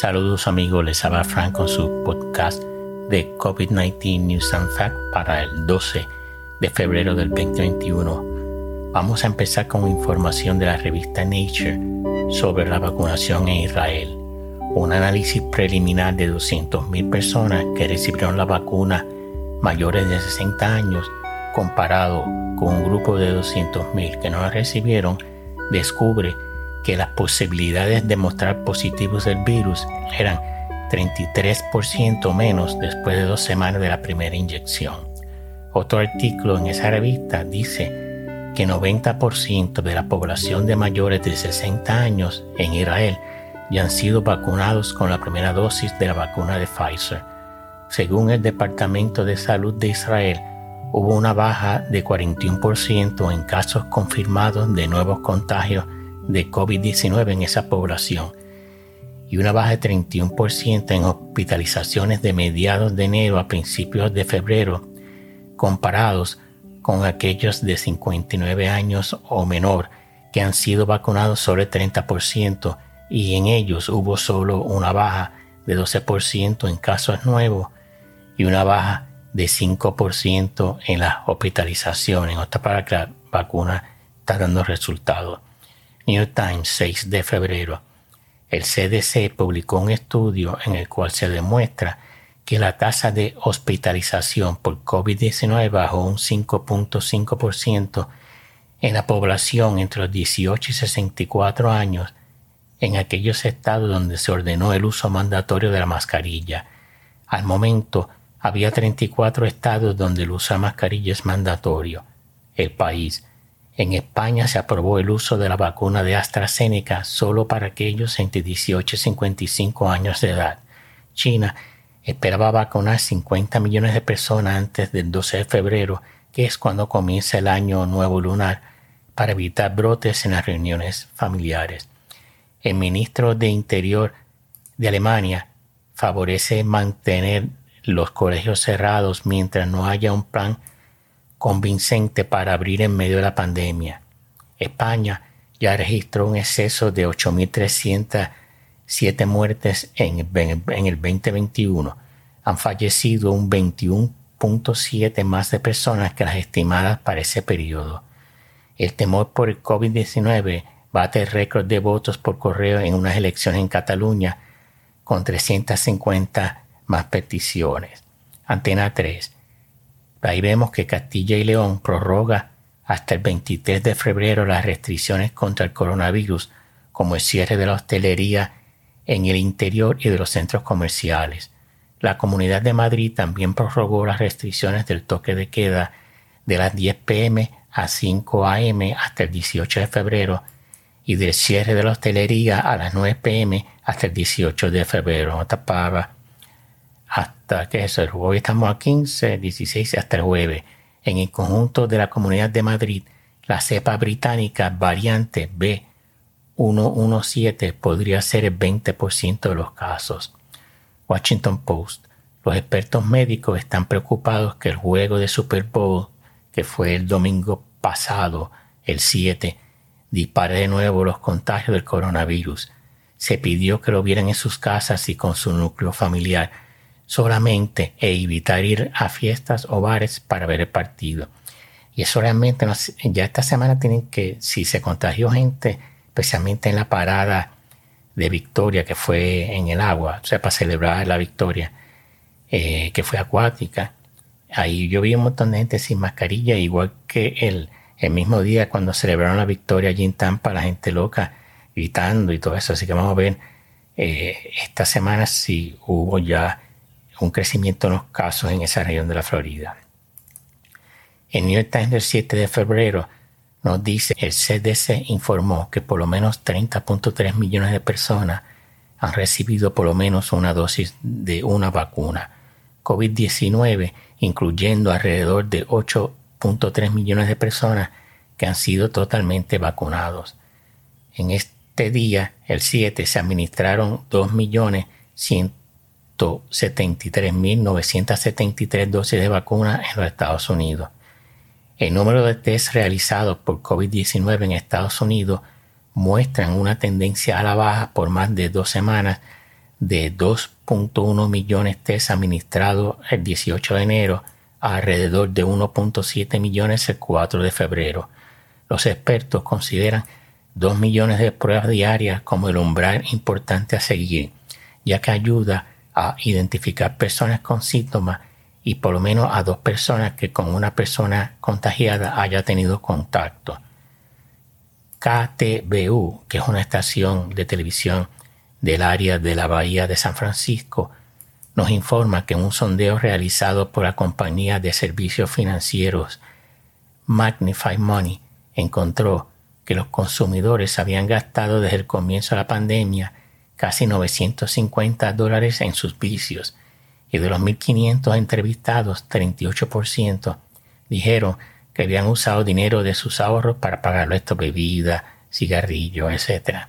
Saludos amigos, les habla Frank con su podcast de COVID-19 News and Fact para el 12 de febrero del 2021. Vamos a empezar con información de la revista Nature sobre la vacunación en Israel. Un análisis preliminar de 200.000 personas que recibieron la vacuna mayores de 60 años comparado con un grupo de 200.000 que no la recibieron descubre que las posibilidades de mostrar positivos del virus eran 33% menos después de dos semanas de la primera inyección. Otro artículo en esa revista dice que 90% de la población de mayores de 60 años en Israel ya han sido vacunados con la primera dosis de la vacuna de Pfizer. Según el Departamento de Salud de Israel, hubo una baja de 41% en casos confirmados de nuevos contagios de COVID-19 en esa población y una baja de 31% en hospitalizaciones de mediados de enero a principios de febrero comparados con aquellos de 59 años o menor que han sido vacunados sobre el 30% y en ellos hubo solo una baja de 12% en casos nuevos y una baja de 5% en las hospitalizaciones. En otras palabras, la vacuna está dando resultados. New Times, 6 de febrero. El CDC publicó un estudio en el cual se demuestra que la tasa de hospitalización por COVID-19 bajó un 5.5% en la población entre los 18 y 64 años en aquellos estados donde se ordenó el uso mandatorio de la mascarilla. Al momento, había 34 estados donde el uso de mascarilla es mandatorio. El país, en España se aprobó el uso de la vacuna de AstraZeneca solo para aquellos entre 18 y 55 años de edad. China esperaba vacunar 50 millones de personas antes del 12 de febrero, que es cuando comienza el año nuevo lunar, para evitar brotes en las reuniones familiares. El ministro de Interior de Alemania favorece mantener los colegios cerrados mientras no haya un plan convincente para abrir en medio de la pandemia. España ya registró un exceso de 8.307 muertes en, el 2021. Han fallecido un 21.7 más de personas que las estimadas para ese periodo. El temor por el COVID-19 bate récord de votos por correo en unas elecciones en Cataluña con 350 más peticiones. Antena 3. Ahí vemos que Castilla y León prorroga hasta el 23 de febrero las restricciones contra el coronavirus, como el cierre de la hostelería en el interior y de los centros comerciales. La Comunidad de Madrid también prorrogó las restricciones del toque de queda de las 10 pm a 5 am hasta el 18 de febrero y del cierre de la hostelería a las 9 pm hasta el 18 de febrero. Hasta que eso, hoy estamos a 15, 16 hasta el jueves. En el conjunto de la Comunidad de Madrid, la cepa británica variante B117 podría ser el 20% de los casos. Washington Post. Los expertos médicos están preocupados que el juego de Super Bowl, que fue el domingo pasado, el 7, dispare de nuevo los contagios del coronavirus. Se pidió que lo vieran en sus casas y con su núcleo familiar solamente e evitar ir a fiestas o bares para ver el partido. Y eso realmente, ya esta semana tienen que, si se contagió gente, especialmente en la parada de Victoria, que fue en el agua, o sea, para celebrar la victoria, eh, que fue acuática, ahí yo vi un montón de gente sin mascarilla, igual que el, el mismo día cuando celebraron la victoria allí en Tampa, la gente loca gritando y todo eso. Así que vamos a ver eh, esta semana si hubo ya un crecimiento en los casos en esa región de la Florida. El New York Times del 7 de febrero nos dice el CDC informó que por lo menos 30.3 millones de personas han recibido por lo menos una dosis de una vacuna COVID-19, incluyendo alrededor de 8.3 millones de personas que han sido totalmente vacunados. En este día, el 7, se administraron 2.100.000 73.973 dosis de vacuna en los Estados Unidos. El número de test realizados por COVID-19 en Estados Unidos muestran una tendencia a la baja por más de dos semanas de 2.1 millones test administrados el 18 de enero a alrededor de 1.7 millones el 4 de febrero. Los expertos consideran 2 millones de pruebas diarias como el umbral importante a seguir, ya que ayuda a identificar personas con síntomas y por lo menos a dos personas que con una persona contagiada haya tenido contacto. KTBU, que es una estación de televisión del área de la Bahía de San Francisco, nos informa que un sondeo realizado por la compañía de servicios financieros Magnify Money encontró que los consumidores habían gastado desde el comienzo de la pandemia casi 950 dólares en sus vicios y de los 1.500 entrevistados, 38% dijeron que habían usado dinero de sus ahorros para pagar estas bebidas, cigarrillos, etc.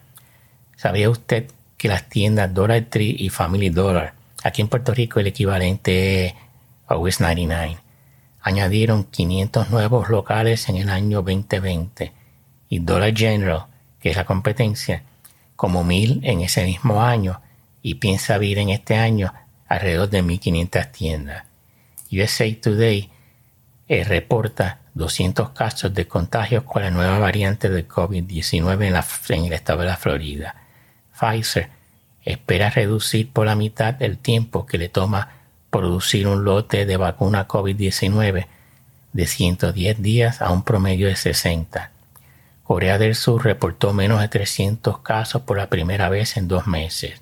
¿Sabía usted que las tiendas Dollar Tree y Family Dollar, aquí en Puerto Rico el equivalente es Always 99, añadieron 500 nuevos locales en el año 2020 y Dollar General, que es la competencia, como mil en ese mismo año y piensa abrir en este año alrededor de 1.500 tiendas. USA Today eh, reporta 200 casos de contagios con la nueva variante de COVID-19 en, en el estado de la Florida. Pfizer espera reducir por la mitad el tiempo que le toma producir un lote de vacuna COVID-19 de 110 días a un promedio de 60. Corea del Sur reportó menos de 300 casos por la primera vez en dos meses.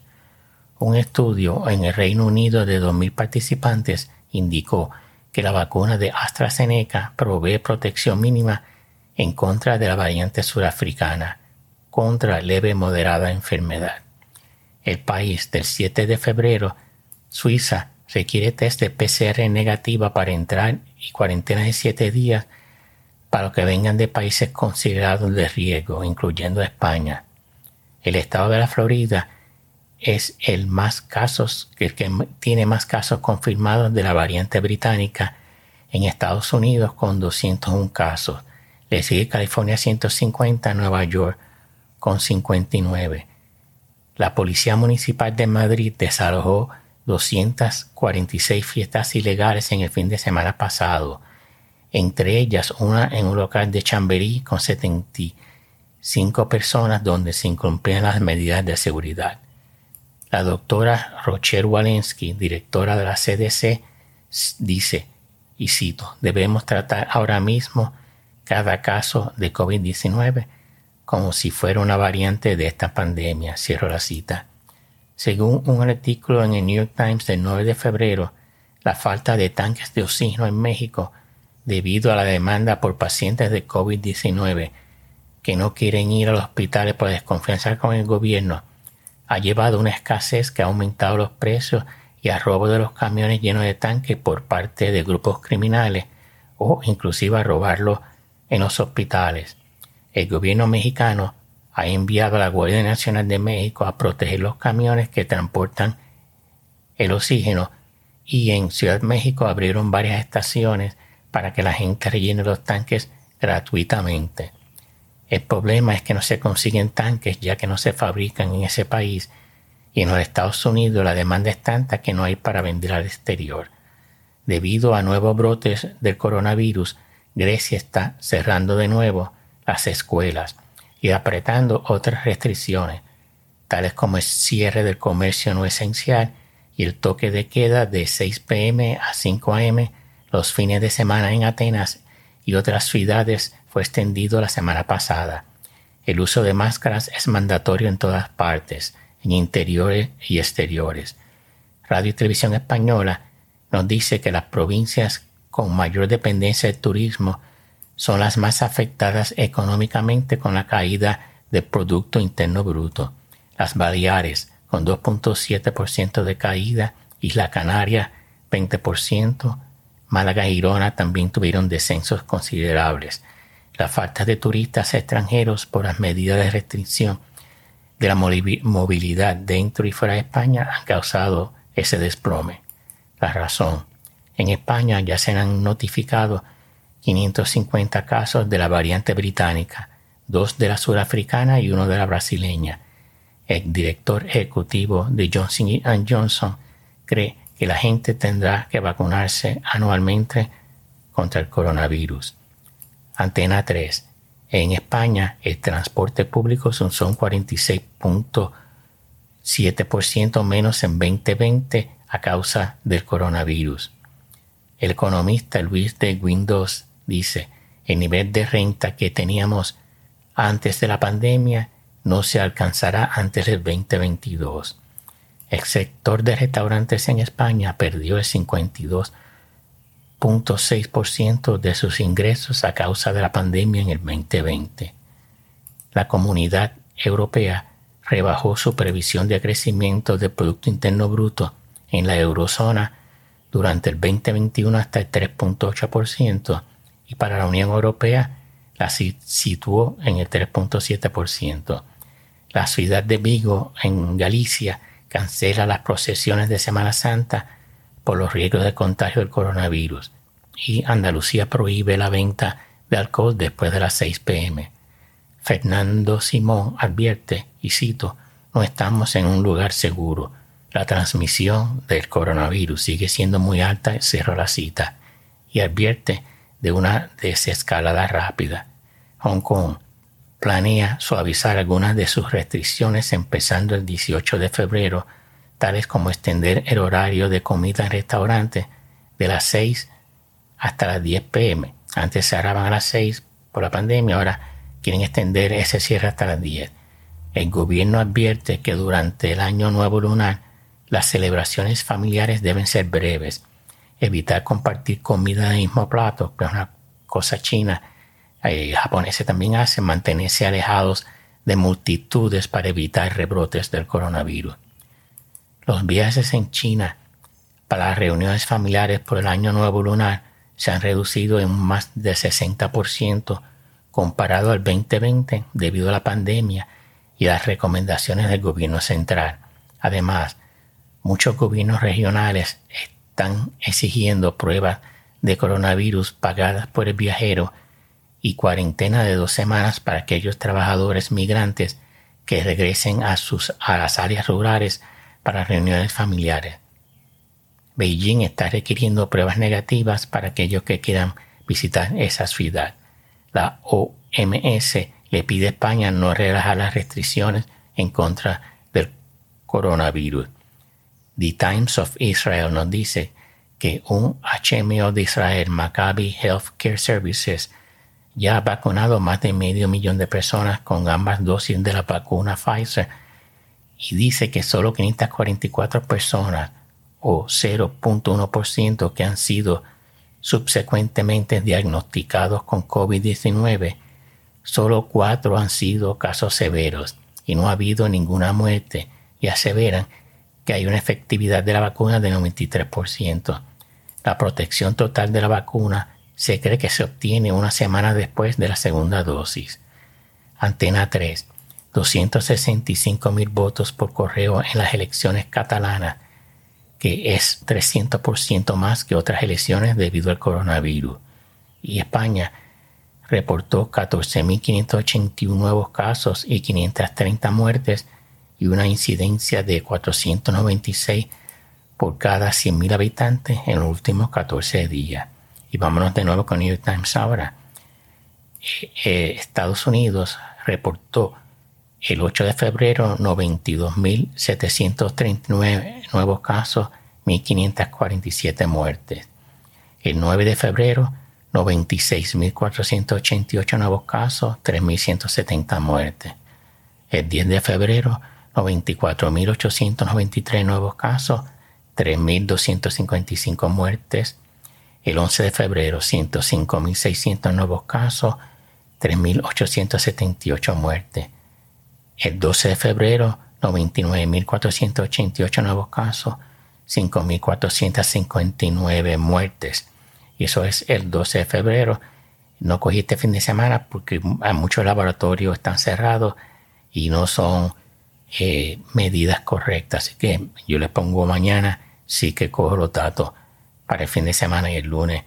Un estudio en el Reino Unido de 2.000 participantes indicó que la vacuna de AstraZeneca provee protección mínima en contra de la variante surafricana contra leve moderada enfermedad. El país del 7 de febrero, Suiza, requiere test de PCR negativa para entrar y cuarentena de 7 días para los que vengan de países considerados de riesgo, incluyendo España. El estado de la Florida es el más casos, el que tiene más casos confirmados de la variante británica en Estados Unidos con 201 casos. Le sigue California 150, Nueva York con 59. La Policía Municipal de Madrid desalojó 246 fiestas ilegales en el fin de semana pasado, entre ellas una en un local de Chamberí con 75 personas donde se incumplían las medidas de seguridad. La doctora Rocher Walensky, directora de la CDC, dice, y cito, debemos tratar ahora mismo cada caso de COVID-19 como si fuera una variante de esta pandemia, cierro la cita. Según un artículo en el New York Times del 9 de febrero, la falta de tanques de oxígeno en México debido a la demanda por pacientes de COVID-19 que no quieren ir a los hospitales por desconfianza con el gobierno ha llevado a una escasez que ha aumentado los precios y a robo de los camiones llenos de tanques por parte de grupos criminales o inclusive a robarlos en los hospitales. El gobierno mexicano ha enviado a la Guardia Nacional de México a proteger los camiones que transportan el oxígeno y en Ciudad México abrieron varias estaciones para que la gente rellene los tanques gratuitamente. El problema es que no se consiguen tanques ya que no se fabrican en ese país y en los Estados Unidos la demanda es tanta que no hay para vender al exterior. Debido a nuevos brotes del coronavirus, Grecia está cerrando de nuevo las escuelas y apretando otras restricciones, tales como el cierre del comercio no esencial y el toque de queda de 6 pm a 5 am los fines de semana en Atenas y otras ciudades fue extendido la semana pasada. El uso de máscaras es mandatorio en todas partes, en interiores y exteriores. Radio y Televisión Española nos dice que las provincias con mayor dependencia del turismo son las más afectadas económicamente con la caída del Producto Interno Bruto. Las Baleares, con 2.7% de caída, Isla Canaria, 20%, Málaga y Girona también tuvieron descensos considerables. La falta de turistas extranjeros por las medidas de restricción de la movilidad dentro y fuera de España han causado ese desplome. La razón. En España ya se han notificado 550 casos de la variante británica, dos de la surafricana y uno de la brasileña. el director ejecutivo de Johnson Johnson, cree que la gente tendrá que vacunarse anualmente contra el coronavirus. Antena 3. En España, el transporte público son, 46.7% menos en 2020 a causa del coronavirus. El economista Luis de Windows dice, el nivel de renta que teníamos antes de la pandemia no se alcanzará antes del 2022. El sector de restaurantes en España perdió el 52.6% de sus ingresos a causa de la pandemia en el 2020. La comunidad europea rebajó su previsión de crecimiento del Producto Interno Bruto en la eurozona durante el 2021 hasta el 3.8% y para la Unión Europea la situó en el 3.7%. La ciudad de Vigo, en Galicia, cancela las procesiones de Semana Santa por los riesgos de contagio del coronavirus y Andalucía prohíbe la venta de alcohol después de las 6 pm. Fernando Simón advierte, y cito, no estamos en un lugar seguro. La transmisión del coronavirus sigue siendo muy alta, cerró la cita, y advierte de una desescalada rápida. Hong Kong planea suavizar algunas de sus restricciones empezando el 18 de febrero, tales como extender el horario de comida en restaurantes de las 6 hasta las 10 pm. Antes cerraban a las 6 por la pandemia, ahora quieren extender ese cierre hasta las 10. El gobierno advierte que durante el año nuevo lunar las celebraciones familiares deben ser breves, evitar compartir comida en el mismo plato, que es una cosa china, eh, japoneses también hacen, mantenerse alejados de multitudes para evitar rebrotes del coronavirus. Los viajes en China para las reuniones familiares por el año nuevo lunar se han reducido en más de 60% comparado al 2020 debido a la pandemia y las recomendaciones del gobierno central. Además, muchos gobiernos regionales están exigiendo pruebas de coronavirus pagadas por el viajero y cuarentena de dos semanas para aquellos trabajadores migrantes que regresen a, sus, a las áreas rurales para reuniones familiares. Beijing está requiriendo pruebas negativas para aquellos que quieran visitar esa ciudad. La OMS le pide a España no relajar las restricciones en contra del coronavirus. The Times of Israel nos dice que un HMO de Israel, Maccabi Healthcare Services, ya ha vacunado más de medio millón de personas con ambas dosis de la vacuna Pfizer y dice que solo 544 personas o 0.1% que han sido subsecuentemente diagnosticados con COVID-19, solo cuatro han sido casos severos y no ha habido ninguna muerte y aseveran que hay una efectividad de la vacuna de 93%. La protección total de la vacuna se cree que se obtiene una semana después de la segunda dosis. Antena 3. 265 mil votos por correo en las elecciones catalanas, que es 300% más que otras elecciones debido al coronavirus. Y España reportó 14.581 nuevos casos y 530 muertes y una incidencia de 496 por cada 100.000 habitantes en los últimos 14 días. Y vámonos de nuevo con New York Times ahora. Eh, Estados Unidos reportó el 8 de febrero 92.739 nuevos casos, 1.547 muertes. El 9 de febrero 96.488 nuevos casos, 3.170 muertes. El 10 de febrero 94.893 nuevos casos, 3.255 muertes. El 11 de febrero, 105.600 nuevos casos, 3.878 muertes. El 12 de febrero, 99.488 nuevos casos, 5.459 muertes. Y eso es el 12 de febrero. No cogí este fin de semana porque muchos laboratorios están cerrados y no son eh, medidas correctas. Así que yo les pongo mañana, sí que cojo los datos para el fin de semana y el lunes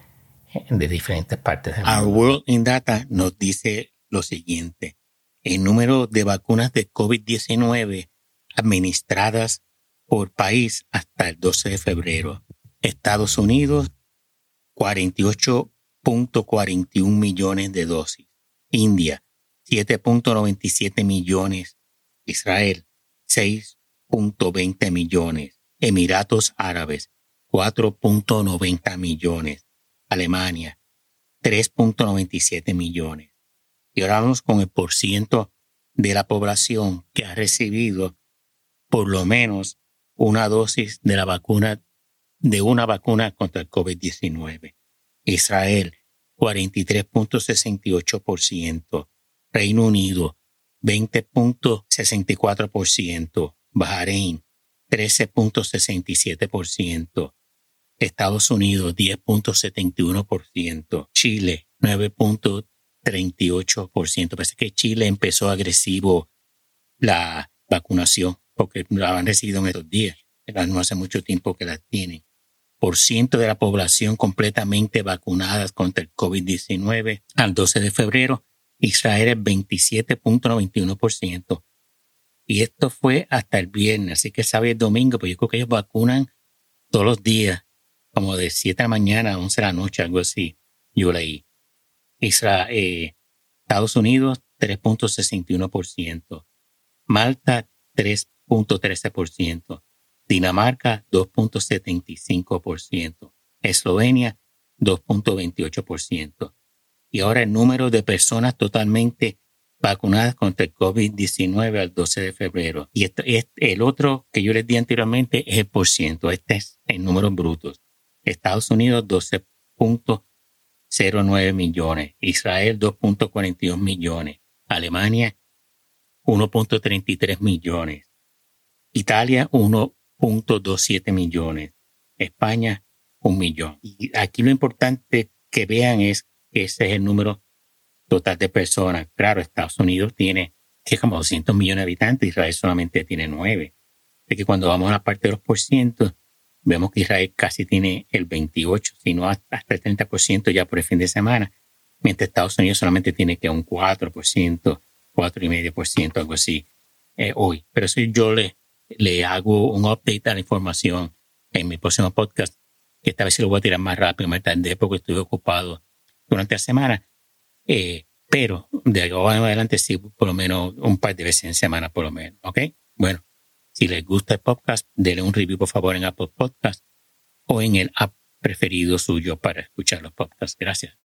eh, de diferentes partes del mundo. Our World in Data nos dice lo siguiente. El número de vacunas de COVID-19 administradas por país hasta el 12 de febrero. Estados Unidos, 48.41 millones de dosis. India, 7.97 millones. Israel, 6.20 millones. Emiratos Árabes, 4.90 millones. Alemania, 3.97 millones. Y ahora vamos con el porciento de la población que ha recibido por lo menos una dosis de la vacuna, de una vacuna contra el COVID-19. Israel, 43.68%. Reino Unido, 20.64%. Bahrein, 13.67%. Estados Unidos 10.71%, Chile 9.38%. Parece que Chile empezó agresivo la vacunación porque la han recibido en estos días, no hace mucho tiempo que la tienen. Por ciento de la población completamente vacunadas contra el COVID-19 al 12 de febrero, Israel es 27.91%. Y esto fue hasta el viernes, así que sabe el domingo, pues yo creo que ellos vacunan todos los días como de 7 de la mañana a 11 de la noche, algo así, yo leí. Eh, Estados Unidos, 3.61%. Malta, 3.13%. Dinamarca, 2.75%. Eslovenia, 2.28%. Y ahora el número de personas totalmente vacunadas contra el COVID-19 al 12 de febrero. Y esto, el otro que yo les di anteriormente es el por ciento. Este es en números brutos. Estados Unidos 12.09 millones, Israel 2.42 millones, Alemania 1.33 millones, Italia 1.27 millones, España un millón. Y aquí lo importante que vean es que ese es el número total de personas. Claro, Estados Unidos tiene que como 200 millones de habitantes, Israel solamente tiene 9. Es que cuando vamos a la parte de los porcientos, Vemos que Israel casi tiene el 28, si no hasta el 30% ya por el fin de semana, mientras Estados Unidos solamente tiene que un 4%, 4,5%, algo así, eh, hoy. Pero si yo le, le hago un update a la información en mi próximo podcast, que esta vez se lo voy a tirar más rápido, más tarde, porque estuve ocupado durante la semana. Eh, pero de ahora en adelante sí, por lo menos un par de veces en semana, por lo menos. ¿Ok? Bueno, si les gusta el podcast, denle un review por favor en Apple Podcast o en el app preferido suyo para escuchar los podcasts. Gracias.